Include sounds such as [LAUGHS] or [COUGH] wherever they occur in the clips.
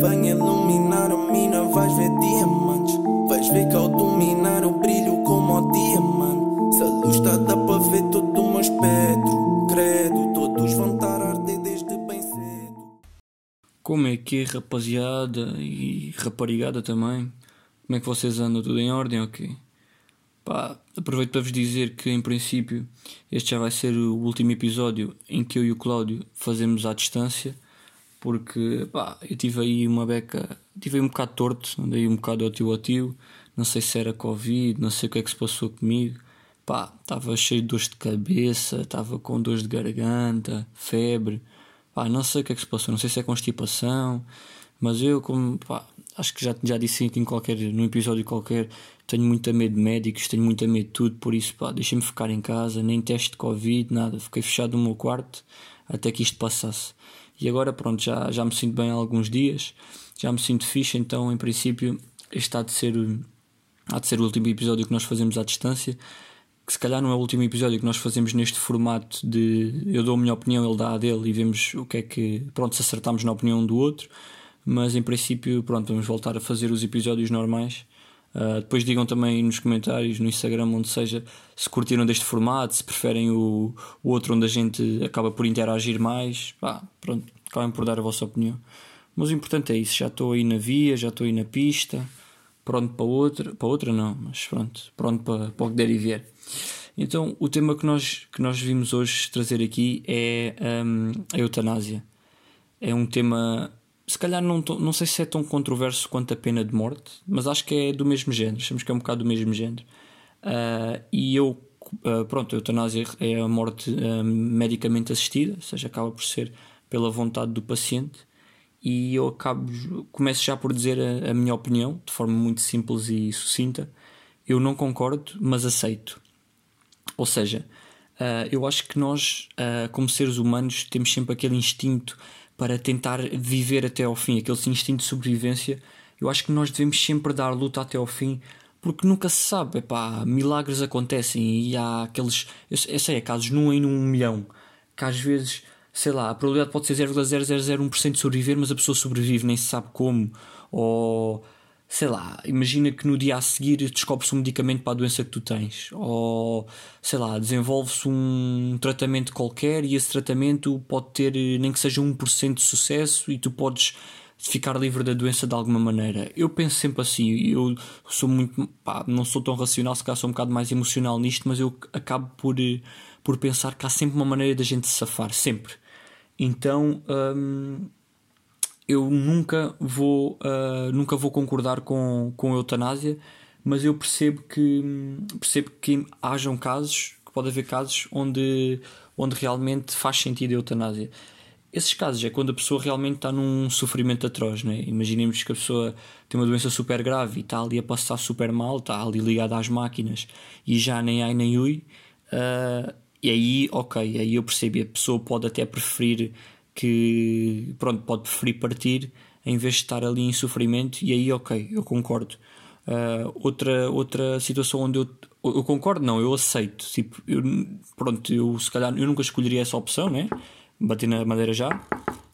Venha iluminar a mina, vais ver diamantes. Vais ver que ao dominar eu brilho como o diamante. Se a luz está, dá para ver todo o meu espectro. Credo, todos vão estar a arder desde bem cedo. Como é que é, rapaziada e raparigada também? Como é que vocês andam? Tudo em ordem? Ok. Pá, aproveito para vos dizer que, em princípio, este já vai ser o último episódio em que eu e o Cláudio fazemos à distância, porque, pá, eu tive aí uma beca, tive aí um bocado torto, andei um bocado ao tio tio, não sei se era Covid, não sei o que é que se passou comigo, pá, estava cheio de dores de cabeça, estava com dores de garganta, febre, pá, não sei o que é que se passou, não sei se é constipação, mas eu, como, pá, acho que já, já disse aqui em qualquer, num episódio qualquer, tenho muito medo de médicos, tenho muito medo de tudo, por isso, pá, deixem-me ficar em casa, nem teste de Covid, nada, fiquei fechado no meu quarto até que isto passasse. E agora, pronto, já, já me sinto bem há alguns dias, já me sinto fixe, então, em princípio, este há de ser, há de ser o último episódio que nós fazemos à distância, que se calhar não é o último episódio que nós fazemos neste formato de eu dou a minha opinião, ele dá a dele e vemos o que é que, pronto, se acertamos na opinião um do outro. Mas em princípio, pronto, vamos voltar a fazer os episódios normais. Uh, depois digam também nos comentários, no Instagram, onde seja, se curtiram deste formato, se preferem o, o outro onde a gente acaba por interagir mais. Pá, pronto, acabem por dar a vossa opinião. Mas o importante é isso, já estou aí na via, já estou aí na pista, pronto para outra, para outra não, mas pronto, pronto para, para o que der e vier. Então, o tema que nós, que nós vimos hoje trazer aqui é um, a eutanásia. É um tema se calhar não, não sei se é tão controverso quanto a pena de morte, mas acho que é do mesmo género, achamos que é um bocado do mesmo género. Uh, e eu, uh, pronto, a eutanásia é a morte uh, medicamente assistida, ou seja, acaba por ser pela vontade do paciente. E eu acabo, começo já por dizer a, a minha opinião, de forma muito simples e sucinta. Eu não concordo, mas aceito. Ou seja, eu acho que nós, como seres humanos, temos sempre aquele instinto para tentar viver até ao fim, aquele instinto de sobrevivência. Eu acho que nós devemos sempre dar luta até ao fim, porque nunca se sabe, epá, milagres acontecem e há aqueles. Eu, eu sei, é casos num em um milhão, que às vezes, sei lá, a probabilidade pode ser 0,0001% de sobreviver, mas a pessoa sobrevive, nem se sabe como, ou sei lá, imagina que no dia a seguir descobre-se um medicamento para a doença que tu tens, ou sei lá, desenvolve-se um tratamento qualquer e esse tratamento pode ter nem que seja 1% de sucesso e tu podes ficar livre da doença de alguma maneira. Eu penso sempre assim, eu sou muito, pá, não sou tão racional, se calhar sou um bocado mais emocional nisto, mas eu acabo por, por pensar que há sempre uma maneira da gente se safar, sempre. Então, hum, eu nunca vou, uh, nunca vou concordar com, com a eutanásia, mas eu percebo que, percebo que hajam casos, que pode haver casos onde, onde realmente faz sentido a eutanásia. Esses casos é quando a pessoa realmente está num sofrimento atroz, né? Imaginemos que a pessoa tem uma doença super grave e está ali a passar super mal, está ali ligada às máquinas e já nem ai nem ui. Uh, e aí, ok, aí eu percebo. A pessoa pode até preferir que pronto, pode preferir partir em vez de estar ali em sofrimento, e aí ok, eu concordo. Uh, outra, outra situação onde eu, eu concordo, não, eu aceito. Tipo, eu, pronto, eu se calhar eu nunca escolheria essa opção, né? Bater na madeira já,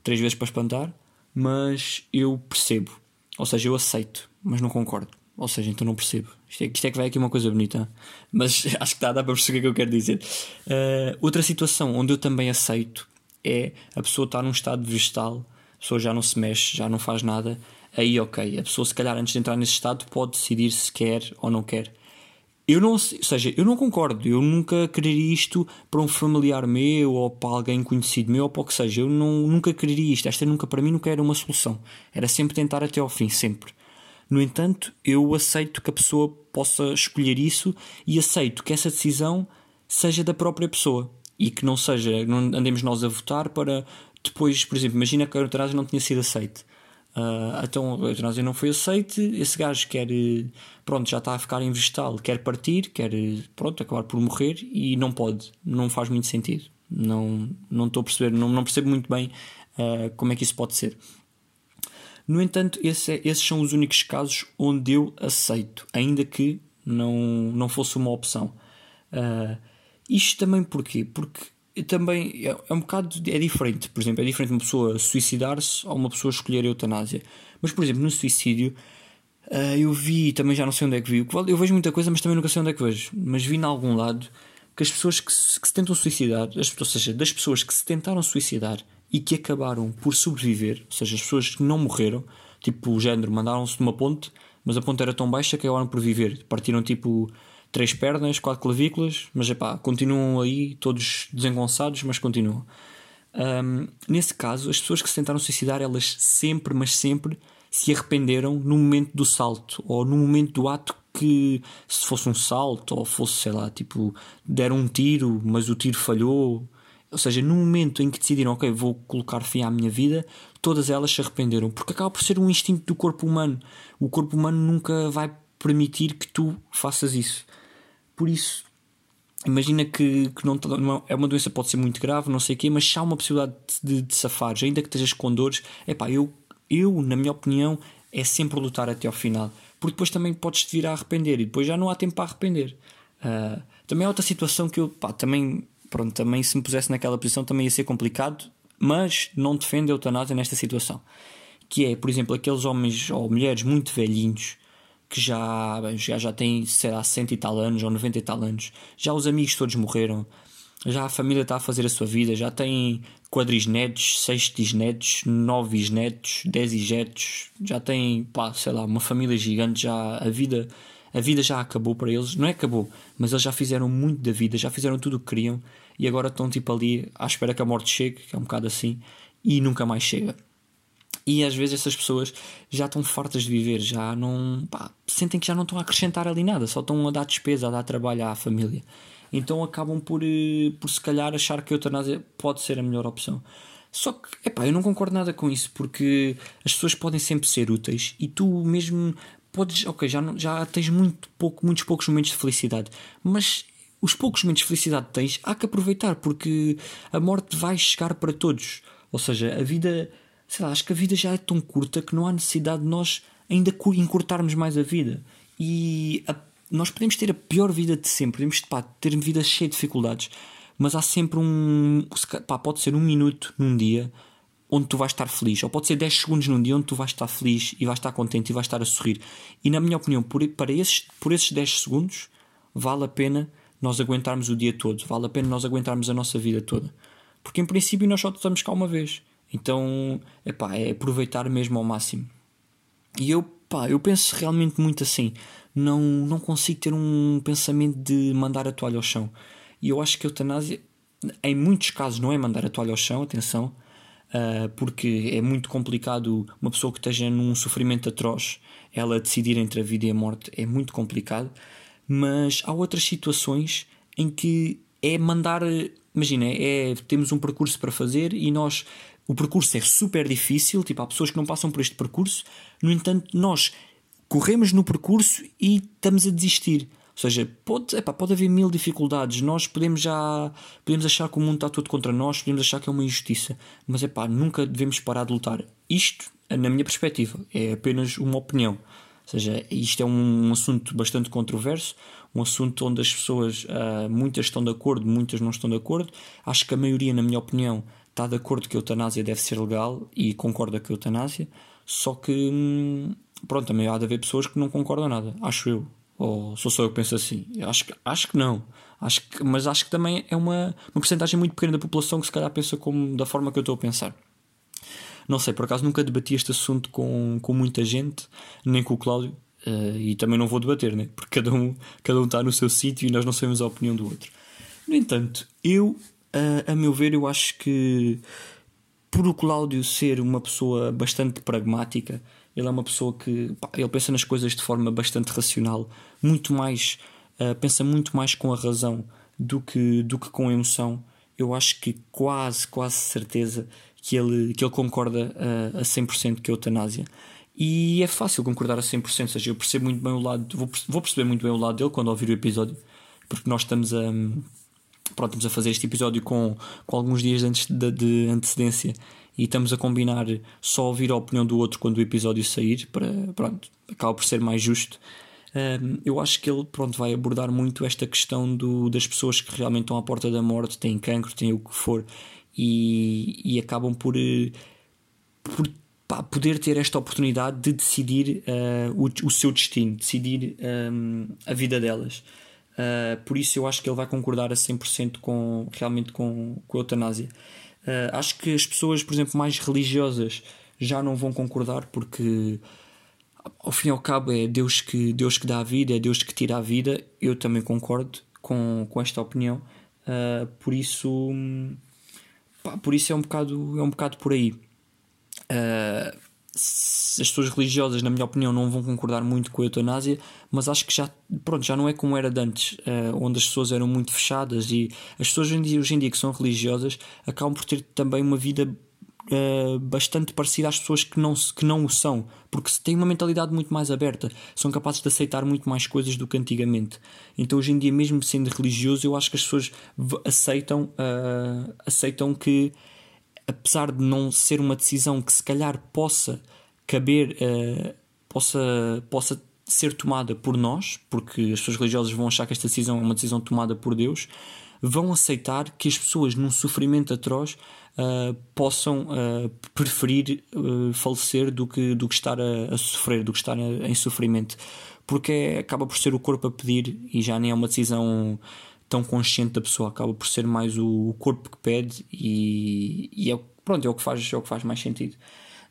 três vezes para espantar, mas eu percebo, ou seja, eu aceito, mas não concordo. Ou seja, então não percebo. Isto é, isto é que vai aqui uma coisa bonita. Mas [LAUGHS] acho que dá, dá para perceber o que eu quero dizer. Uh, outra situação onde eu também aceito é a pessoa estar num estado vegetal, a pessoa já não se mexe, já não faz nada, aí ok, a pessoa se calhar antes de entrar nesse estado pode decidir se quer ou não quer. Eu não, ou seja, eu não concordo, eu nunca quereria isto para um familiar meu ou para alguém conhecido meu ou para o que seja, eu não, nunca quereria isto, esta nunca para mim nunca era uma solução, era sempre tentar até ao fim, sempre. No entanto, eu aceito que a pessoa possa escolher isso e aceito que essa decisão seja da própria pessoa e que não seja, não andemos nós a votar para depois, por exemplo, imagina que a eutanásia não tinha sido aceite. Uh, então a eutanásia não foi aceite, esse gajo quer, pronto, já está a ficar em vegetal, quer partir, quer, pronto, acabar por morrer e não pode, não faz muito sentido. Não, não estou a perceber, não, não percebo muito bem uh, como é que isso pode ser. No entanto, esse é, esses são os únicos casos onde eu aceito, ainda que não, não fosse uma opção. Uh, isto também porquê? Porque também é, é um bocado é diferente. Por exemplo, é diferente uma pessoa suicidar-se ou uma pessoa escolher a eutanásia. Mas, por exemplo, no suicídio, uh, eu vi, também já não sei onde é que vi. Eu vejo muita coisa, mas também nunca sei onde é que vejo. Mas vi em algum lado que as pessoas que se, que se tentam suicidar, as, ou seja, das pessoas que se tentaram suicidar e que acabaram por sobreviver, ou seja, as pessoas que não morreram, tipo o género, mandaram-se de uma ponte, mas a ponte era tão baixa que acabaram por viver. Partiram tipo três pernas, quatro clavículas, mas epá, continuam aí, todos desengonçados, mas continuam. Um, nesse caso, as pessoas que se tentaram suicidar, elas sempre, mas sempre se arrependeram no momento do salto ou no momento do ato que, se fosse um salto ou fosse, sei lá, tipo, deram um tiro, mas o tiro falhou. Ou seja, no momento em que decidiram, ok, vou colocar fim à minha vida, todas elas se arrependeram, porque acaba por ser um instinto do corpo humano. O corpo humano nunca vai permitir que tu faças isso. Por isso, imagina que, que não, não, é uma doença pode ser muito grave, não sei o quê, mas se há uma possibilidade de, de safares, ainda que estejas com dores, é pá, eu, eu, na minha opinião, é sempre lutar até ao final. Porque depois também podes te vir a arrepender e depois já não há tempo para arrepender. Uh, também é outra situação que eu, pá, também, pronto, também se me pusesse naquela posição também ia ser complicado, mas não defendo a eutanásia nesta situação. Que é, por exemplo, aqueles homens ou mulheres muito velhinhos que já, já, já têm, sei lá, 100 e tal anos ou 90 e tal anos, já os amigos todos morreram, já a família está a fazer a sua vida, já tem quadrisnetos, sextisnetos, dez netos, já tem, pá, sei lá, uma família gigante, já a vida, a vida já acabou para eles, não é acabou, mas eles já fizeram muito da vida, já fizeram tudo o que queriam e agora estão tipo ali à espera que a morte chegue, que é um bocado assim, e nunca mais chega. E às vezes essas pessoas já estão fartas de viver, já não. Pá, sentem que já não estão a acrescentar ali nada, só estão a dar despesa, a dar trabalho à família. Então acabam por, eh, por se calhar achar que a eutanásia pode ser a melhor opção. Só que, epá, eu não concordo nada com isso, porque as pessoas podem sempre ser úteis e tu mesmo podes, ok, já, já tens muito pouco, muitos poucos momentos de felicidade, mas os poucos momentos de felicidade que tens há que aproveitar, porque a morte vai chegar para todos. Ou seja, a vida sei lá, acho que a vida já é tão curta que não há necessidade de nós ainda encurtarmos mais a vida. E a, nós podemos ter a pior vida de sempre, podemos pá, ter vida cheia de dificuldades, mas há sempre um. Pá, pode ser um minuto num dia onde tu vais estar feliz, ou pode ser 10 segundos num dia onde tu vais estar feliz e vais estar contente e vais estar a sorrir. E na minha opinião, por, para esses, por esses 10 segundos, vale a pena nós aguentarmos o dia todo, vale a pena nós aguentarmos a nossa vida toda. Porque em princípio nós só estamos cá uma vez. Então, epá, é aproveitar mesmo ao máximo. E eu, pá, eu penso realmente muito assim. Não, não consigo ter um pensamento de mandar a toalha ao chão. E eu acho que a eutanásia, em muitos casos, não é mandar a toalha ao chão, atenção, uh, porque é muito complicado uma pessoa que esteja num sofrimento atroz, ela decidir entre a vida e a morte, é muito complicado. Mas há outras situações em que é mandar. Imagina, é, temos um percurso para fazer e nós o percurso é super difícil, tipo, há pessoas que não passam por este percurso, no entanto, nós corremos no percurso e estamos a desistir. Ou seja, pode, epá, pode haver mil dificuldades. Nós podemos já podemos achar que o mundo está todo contra nós, podemos achar que é uma injustiça, mas epá, nunca devemos parar de lutar. Isto, na minha perspectiva, é apenas uma opinião. Ou seja, isto é um, assunto bastante controverso, um assunto onde as pessoas, uh, muitas estão de acordo, muitas não estão de acordo. Acho que a maioria, na minha opinião, está de acordo que a eutanásia deve ser legal e concorda com a eutanásia, só que, hum, pronto, também há de haver pessoas que não concordam nada, acho eu. Ou sou só eu que penso assim? Acho acho que não. Acho que, mas acho que também é uma, uma porcentagem muito pequena da população que se calhar pensa como, da forma que eu estou a pensar. Não sei, por acaso nunca debati este assunto com, com muita gente, nem com o Cláudio, uh, e também não vou debater, né? porque cada um, cada um está no seu sítio e nós não sabemos a opinião do outro. No entanto, eu a, a meu ver, eu acho que por o Cláudio ser uma pessoa bastante pragmática, ele é uma pessoa que pá, ele pensa nas coisas de forma bastante racional, muito mais uh, pensa muito mais com a razão do que do que com a emoção. Eu acho que quase quase certeza que ele que ele concorda uh, a 100% com a eutanásia. E é fácil concordar a 100%, ou seja, eu percebo muito bem o lado, vou, vou perceber muito bem o lado dele quando ouvir o episódio, porque nós estamos a pronto, estamos a fazer este episódio com, com alguns dias antes de, de antecedência e estamos a combinar só ouvir a opinião do outro quando o episódio sair, para pronto, acaba por ser mais justo. um, eu acho que ele pronto, vai abordar muito esta questão do, das pessoas que realmente estão à porta da morte, têm cancro, têm o que for, e, e acabam por, eh, por pá, poder ter esta oportunidade de decidir uh, o, o seu destino, decidir um, a vida delas. Uh, por isso eu acho que ele vai concordar a 100% com, realmente com, com a eutanásia. Uh, acho que as pessoas, por exemplo, mais religiosas já não vão concordar porque ao fim e ao cabo é Deus que, Deus que dá a vida, é Deus que tira a vida. Eu também concordo com, com esta opinião. Uh, por isso pá, por isso é um bocado, é um bocado por aí. Uh, as pessoas religiosas, na minha opinião, não vão concordar muito com a eutanásia, mas acho que já, pronto, já não é como era de antes, uh, onde as pessoas eram muito fechadas e as pessoas hoje em, dia, hoje em dia que são religiosas acabam por ter também uma vida uh, bastante parecida às pessoas que não, que não o são, porque têm uma mentalidade muito mais aberta, são capazes de aceitar muito mais coisas do que antigamente. Então, hoje em dia, mesmo sendo religioso, eu acho que as pessoas aceitam, uh, aceitam que apesar de não ser uma decisão que se calhar possa caber, uh, possa, possa ser tomada por nós, porque as pessoas religiosas vão achar que esta decisão é uma decisão tomada por Deus, vão aceitar que as pessoas num sofrimento atroz uh, possam uh, preferir falecer do que, do que estar a, a sofrer, do que estar a, em sofrimento, porque é, acaba por ser o corpo a pedir e já nem é uma decisão tão consciente da pessoa, acaba por ser mais o, corpo que pede e, e é, pronto, é, o que faz, é o que faz mais sentido.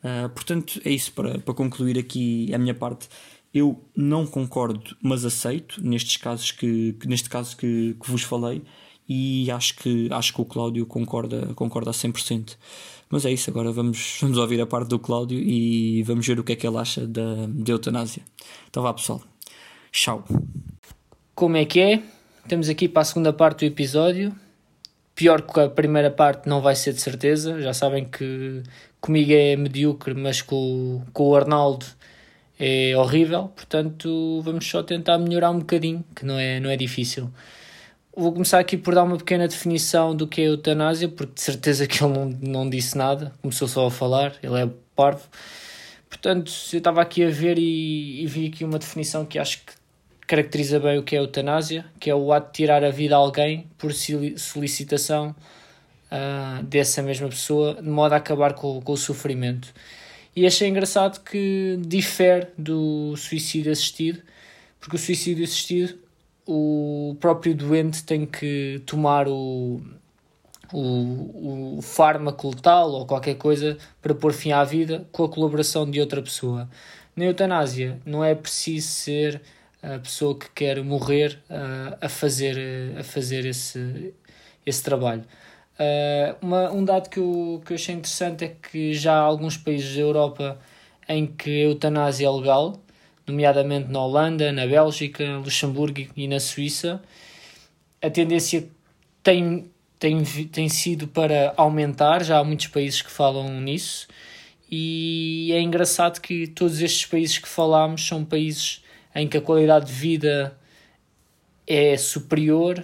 Uh, portanto, é isso para, para concluir aqui a minha parte. Eu não concordo, mas aceito nestes casos que, que neste caso que, que, vos falei e acho que, acho que o Cláudio concorda, concorda a 100%. Mas é isso, agora vamos, [LAUGHS] vamos ouvir a parte do Cláudio e vamos ver o que é que ele acha da, da eutanásia. Então vá pessoal, tchau. Como é que é? Estamos aqui para a segunda parte do episódio. Pior que a primeira parte não vai ser de certeza. Já sabem que comigo é medíocre, mas com, com o Arnaldo é horrível. Portanto, vamos só tentar melhorar um bocadinho, que não é, não é difícil. Vou começar aqui por dar uma pequena definição do que é eutanásia, porque de certeza que ele não, não disse nada, começou só a falar, ele é parvo. Portanto, eu estava aqui a ver e, e vi aqui uma definição que acho que caracteriza bem o que é a eutanásia, que é o ato de tirar a vida a alguém por solicitação uh, dessa mesma pessoa, de modo a acabar com, com o sofrimento. E achei engraçado que difere do suicídio assistido, porque o suicídio assistido, o próprio doente tem que tomar o, o, o fármaco letal ou qualquer coisa para pôr fim à vida com a colaboração de outra pessoa. Na eutanásia, não é preciso ser a pessoa que quer morrer uh, a fazer, a fazer esse, esse trabalho. Uh, uma, um dado que eu, que eu achei interessante é que já há alguns países da Europa em que a eutanásia é legal, nomeadamente na Holanda, na Bélgica, Luxemburgo e na Suíça. A tendência tem, tem, tem sido para aumentar, já há muitos países que falam nisso, e é engraçado que todos estes países que falámos são países em que a qualidade de vida é superior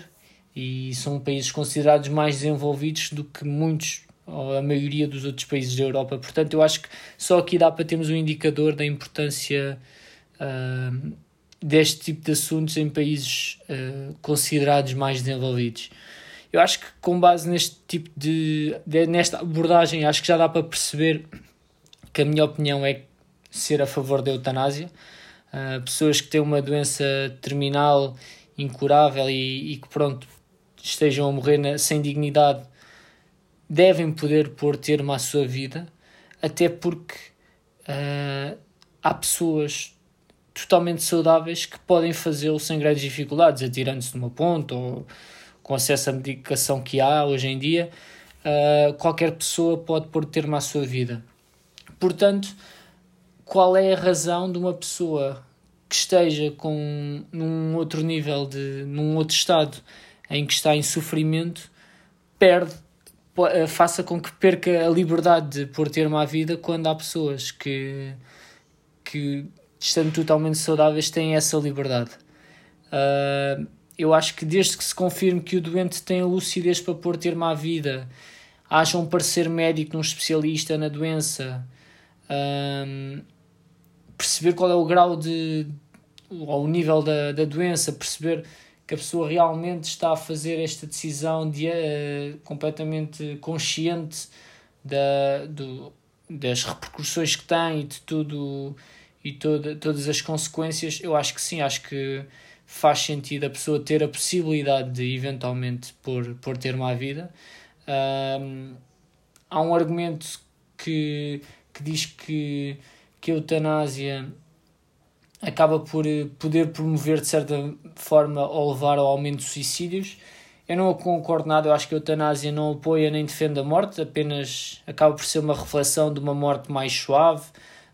e são países considerados mais desenvolvidos do que muitos ou a maioria dos outros países da Europa. Portanto, eu acho que só aqui dá para termos um indicador da importância uh, deste tipo de assuntos em países uh, considerados mais desenvolvidos. Eu acho que com base neste tipo de, de, nesta abordagem, acho que já dá para perceber que a minha opinião é ser a favor da eutanásia. Uh, pessoas que têm uma doença terminal incurável e, e que pronto estejam a morrer na, sem dignidade devem poder pôr termo à sua vida até porque uh, há pessoas totalmente saudáveis que podem fazê-lo sem grandes dificuldades, atirando-se de uma ou com acesso à medicação que há hoje em dia, uh, qualquer pessoa pode pôr termo à sua vida. Portanto, qual é a razão de uma pessoa que esteja com num outro nível de num outro estado em que está em sofrimento perde eh, faça com que perca a liberdade de pôr termo à vida quando há pessoas que que estando totalmente saudáveis têm essa liberdade. Uh, eu acho que desde que se confirme que o doente tem a lucidez para pôr termo à vida haja um parecer médico num especialista na doença uh, perceber qual é o grau de ao nível da, da doença, perceber que a pessoa realmente está a fazer esta decisão de, uh, completamente consciente da, do, das repercussões que tem e de tudo e toda, todas as consequências, eu acho que sim, acho que faz sentido a pessoa ter a possibilidade de eventualmente por, por ter uma vida. Um, há um argumento que, que diz que, que a eutanásia acaba por poder promover de certa forma ou levar ao aumento de suicídios. Eu não concordo nada, eu acho que a eutanásia não apoia nem defende a morte, apenas acaba por ser uma reflexão de uma morte mais suave,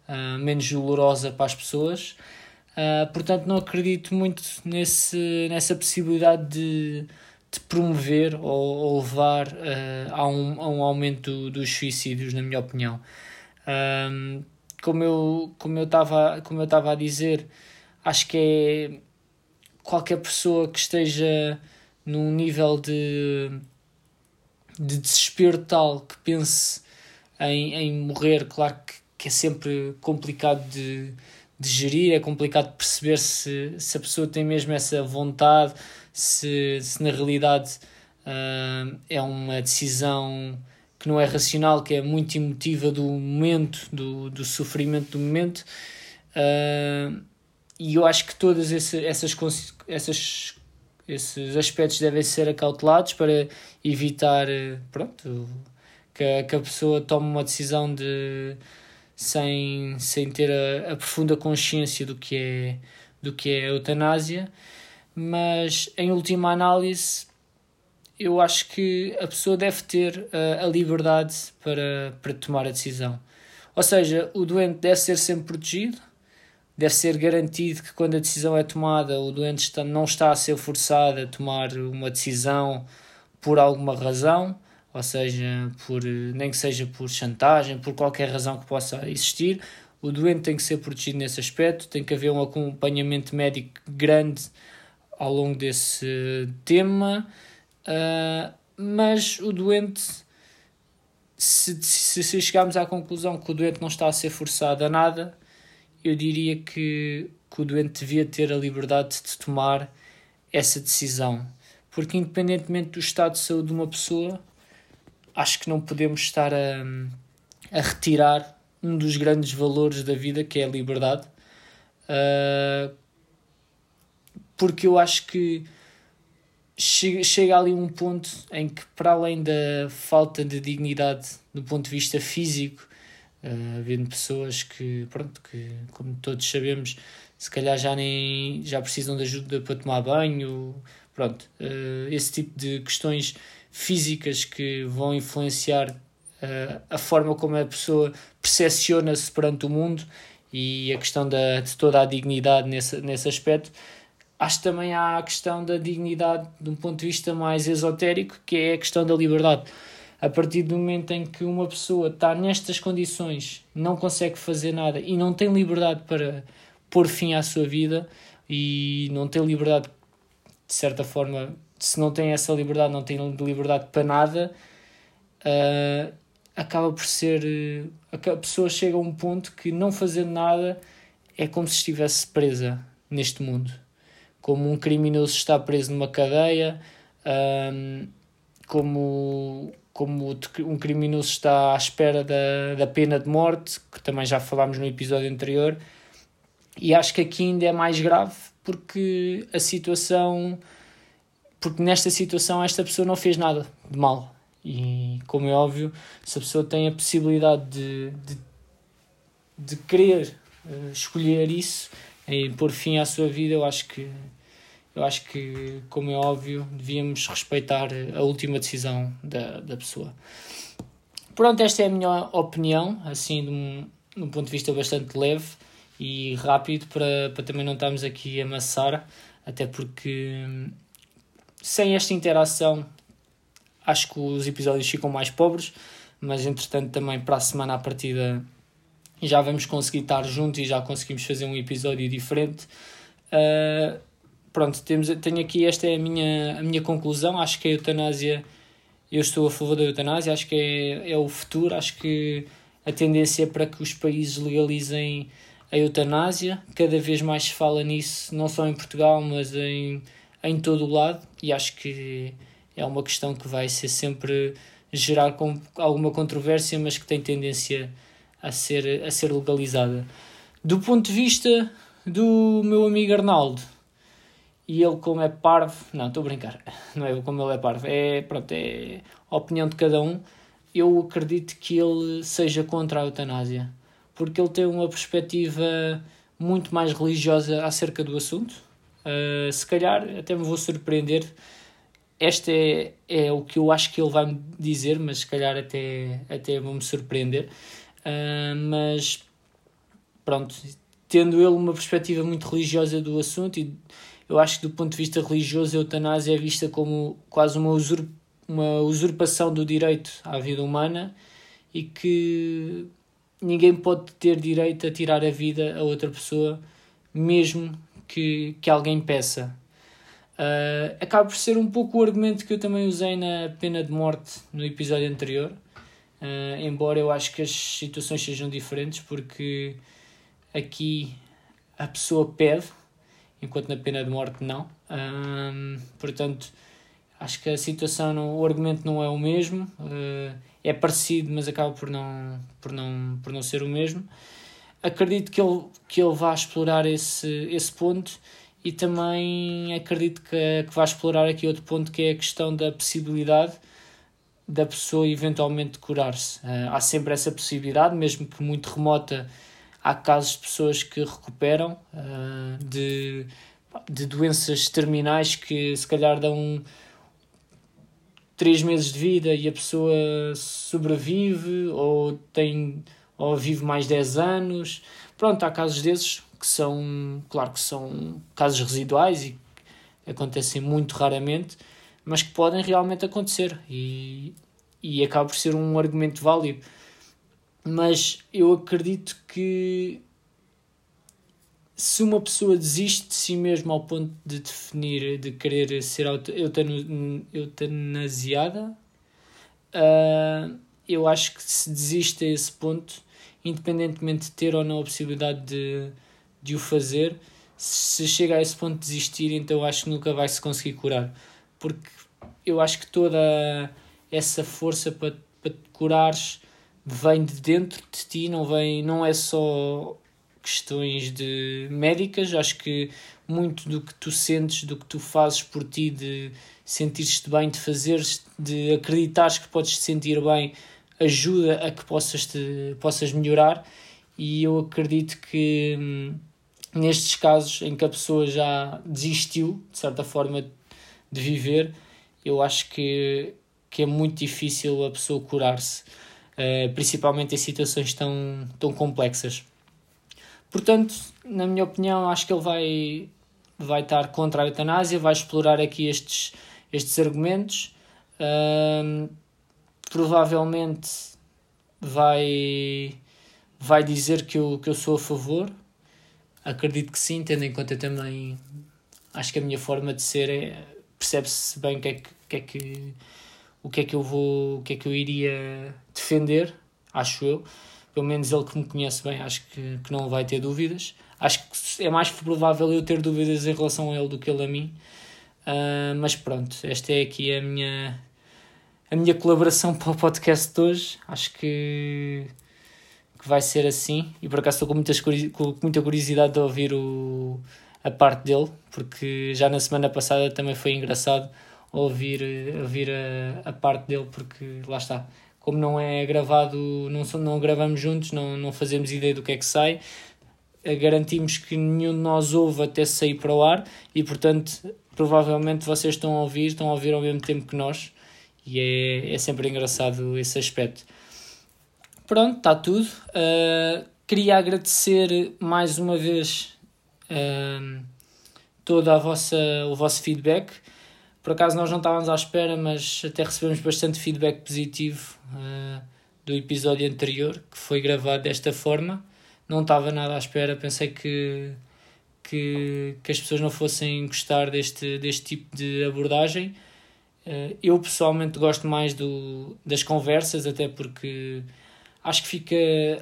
uh, menos dolorosa para as pessoas. Uh, portanto, não acredito muito nesse, nessa possibilidade de, de promover ou, ou levar uh, a, um, a um aumento dos suicídios, na minha opinião. Como eu como eu estava como eu estava a dizer, acho que é qualquer pessoa que esteja num nível de, de desespero tal que pense em, em morrer, claro que, que é sempre complicado de, de gerir, é complicado perceber se, se a pessoa tem mesmo essa vontade, se, se na realidade uh, é uma decisão que não é racional, que é muito emotiva do momento, do, do sofrimento do momento. Uh, e eu acho que todas esse, essas, essas, esses aspectos devem ser acautelados para evitar pronto, que, que a pessoa tome uma decisão de sem, sem ter a, a profunda consciência do que é do que é a eutanásia, mas em última análise eu acho que a pessoa deve ter a, a liberdade para, para tomar a decisão. Ou seja, o doente deve ser sempre protegido, deve ser garantido que quando a decisão é tomada, o doente está, não está a ser forçado a tomar uma decisão por alguma razão, ou seja, por, nem que seja por chantagem, por qualquer razão que possa existir. O doente tem que ser protegido nesse aspecto, tem que haver um acompanhamento médico grande ao longo desse tema, uh, mas o doente, se, se, se chegarmos à conclusão que o doente não está a ser forçado a nada, eu diria que, que o doente devia ter a liberdade de tomar essa decisão. Porque, independentemente do estado de saúde de uma pessoa, acho que não podemos estar a, a retirar um dos grandes valores da vida, que é a liberdade. Uh, porque eu acho que chega, ali um ponto em que, para além da falta de dignidade do ponto de vista físico, uh, havendo pessoas que, pronto, que, como todos sabemos, se calhar já nem já precisam de ajuda para tomar banho, pronto, uh, esse tipo de questões físicas que vão influenciar uh, a forma como a pessoa percepciona-se perante o mundo e a questão da, de toda a dignidade nesse, nesse aspecto. Acho que também há a questão da dignidade de um ponto de vista mais esotérico, que é a questão da liberdade. A partir do momento em que uma pessoa está nestas condições, não consegue fazer nada e não tem liberdade para pôr fim à sua vida e não tem liberdade, de certa forma, se não tem essa liberdade, não tem liberdade para nada, uh, acaba por ser. Uh, a pessoa chega a um ponto que não fazer nada é como se estivesse presa neste mundo. Como um criminoso está preso numa cadeia, um, como, como um criminoso está à espera da, da pena de morte, que também já falámos no episódio anterior. E acho que aqui ainda é mais grave porque a situação porque nesta situação esta pessoa não fez nada de mal. E como é óbvio, se a pessoa tem a possibilidade de, de, de querer uh, escolher isso e pôr fim à sua vida, eu acho que eu acho que, como é óbvio, devíamos respeitar a última decisão da, da pessoa. Pronto, esta é a minha opinião, assim, de um, de um ponto de vista bastante leve e rápido, para, para também não estarmos aqui a amassar, até porque sem esta interação, acho que os episódios ficam mais pobres, mas entretanto também para a semana a partida já vamos conseguir estar juntos e já conseguimos fazer um episódio diferente. Uh, pronto, temos, tenho aqui, esta é a minha, a minha conclusão, acho que a eutanásia, eu estou a favor da eutanásia, acho que é, é o futuro, acho que a tendência é para que os países legalizem a eutanásia. Cada vez mais se fala nisso, não só em Portugal, mas em, em todo o lado, e acho que é uma questão que vai ser sempre gerar com alguma controvérsia, mas que tem tendência a ser, a ser legalizada. Do ponto de vista do meu amigo Arnaldo, e ele como é parvo, não, estou a brincar, [LAUGHS] não é como ele é parvo, é, pronto, é a opinião de cada um, eu acredito que ele seja contra a eutanásia, porque ele tem uma perspectiva muito mais religiosa acerca do assunto, uh, se calhar até me vou surpreender, este é, é o que eu acho que ele vai me dizer, mas se calhar até, até vou-me surpreender, uh, mas pronto, tendo ele uma perspectiva muito religiosa do assunto e eu acho que do ponto de vista religioso a eutanásia é vista como quase uma, usurp uma usurpação do direito à vida humana e que ninguém pode ter direito a tirar a vida a outra pessoa, mesmo que, que alguém peça. Uh, acaba por ser um pouco o argumento que eu também usei na pena de morte no episódio anterior, uh, embora eu acho que as situações sejam diferentes, porque aqui a pessoa pede enquanto na pena de morte não. Portanto, acho que a situação, não, o argumento não é o mesmo, uh, é parecido, mas acaba por não, por não, por não ser o mesmo. Acredito que ele, que ele vá explorar esse, esse ponto e também acredito que, que vai explorar aqui outro ponto que é a questão da possibilidade da pessoa eventualmente curar-se. Uh, há sempre essa possibilidade, mesmo que muito remota há casos de pessoas que recuperam uh, de, de doenças terminais que se calhar dão três meses de vida e a pessoa sobrevive ou tem ou vive mais 10 anos. Pronto, há casos desses que são, claro que são casos residuais e acontecem muito raramente, mas que podem realmente acontecer e, e acaba por ser um argumento válido mas eu acredito que se uma pessoa desiste de si mesma ao ponto de definir, de querer ser eutanasiada, uh, eu acho que se desiste a esse ponto, independentemente de ter ou não a possibilidade de, de o fazer, se chega a esse ponto de desistir, então acho que nunca vai se conseguir curar. Porque eu acho que toda essa força para, para te curares vem de dentro de ti, não vem, não é só questões de médicas, acho que muito do que tu sentes, do que tu fazes por ti, de sentir-te bem, de fazeres, de acreditares que podes te sentir bem, ajuda a que possas, te, possas melhorar. E eu acredito que hum, nestes casos em que a pessoa já desistiu, de certa forma, de viver, eu acho que, que é muito difícil a pessoa curar-se. Eh, principalmente em situações tão, tão complexas. Portanto, na minha opinião, acho que ele vai, vai estar contra a eutanásia, vai explorar aqui estes, estes argumentos. Uh, provavelmente vai, vai dizer que eu, que eu sou a favor. Acredito que sim, tendo em conta também. Acho que a minha forma de ser é. percebe-se bem o que é que, que, é que o que é que eu vou, o que é que eu iria defender, acho eu. Pelo menos ele que me conhece bem, acho que, que não vai ter dúvidas. Acho que é mais provável eu ter dúvidas em relação a ele do que ele a mim. Uh, mas pronto, esta é aqui a minha, a minha colaboração [LAUGHS] para o podcast de hoje. Acho que, que vai ser assim. E por acaso estou com, muitas, com muita curiosidade de ouvir o, a parte dele, porque já na semana passada também foi engraçado ouvir, ouvir a, a parte dele, porque lá está. Como não é gravado, não, não gravamos juntos, não, não fazemos ideia do que é que sai, eh, garantimos que nenhum de nós ouve até sair para o ar e, portanto, provavelmente vocês estão a ouvir, estão a ouvir ao mesmo tempo que nós e é, é sempre engraçado esse aspecto. Pronto, está tudo. Uh, queria agradecer mais uma vez uh, todo a vossa, o vosso feedback. Por acaso nós não estávamos à espera, mas até recebemos bastante feedback positivo uh, do episódio anterior, que foi gravado desta forma. Não estava nada à espera, pensei que, que, que as pessoas não fossem gostar deste, deste tipo de abordagem. Uh, eu pessoalmente gosto mais do, das conversas, até porque acho que fica,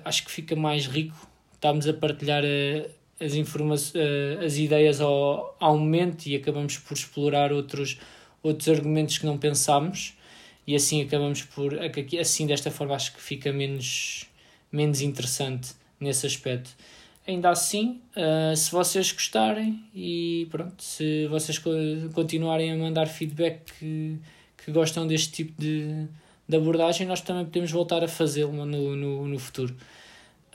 acho que fica mais rico estamos a partilhar uh, as, uh, as ideias ao, ao momento e acabamos por explorar outros, outros argumentos que não pensámos e assim acabamos por assim desta forma acho que fica menos menos interessante nesse aspecto. Ainda assim uh, se vocês gostarem e pronto se vocês continuarem a mandar feedback que, que gostam deste tipo de, de abordagem nós também podemos voltar a fazê-lo no, no, no futuro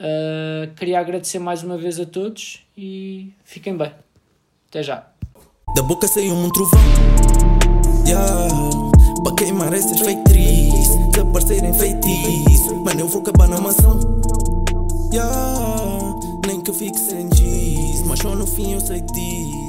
uh, queria agradecer mais uma vez a todos e fiquem bem. Até já. Da boca saiu um trovão. Yeah. Para queimar essas feitrizes Desaparecerem feitiço. Mano, eu vou acabar na mansão. Yeah, Nem que fique sem giz Mas só no fim eu sei disso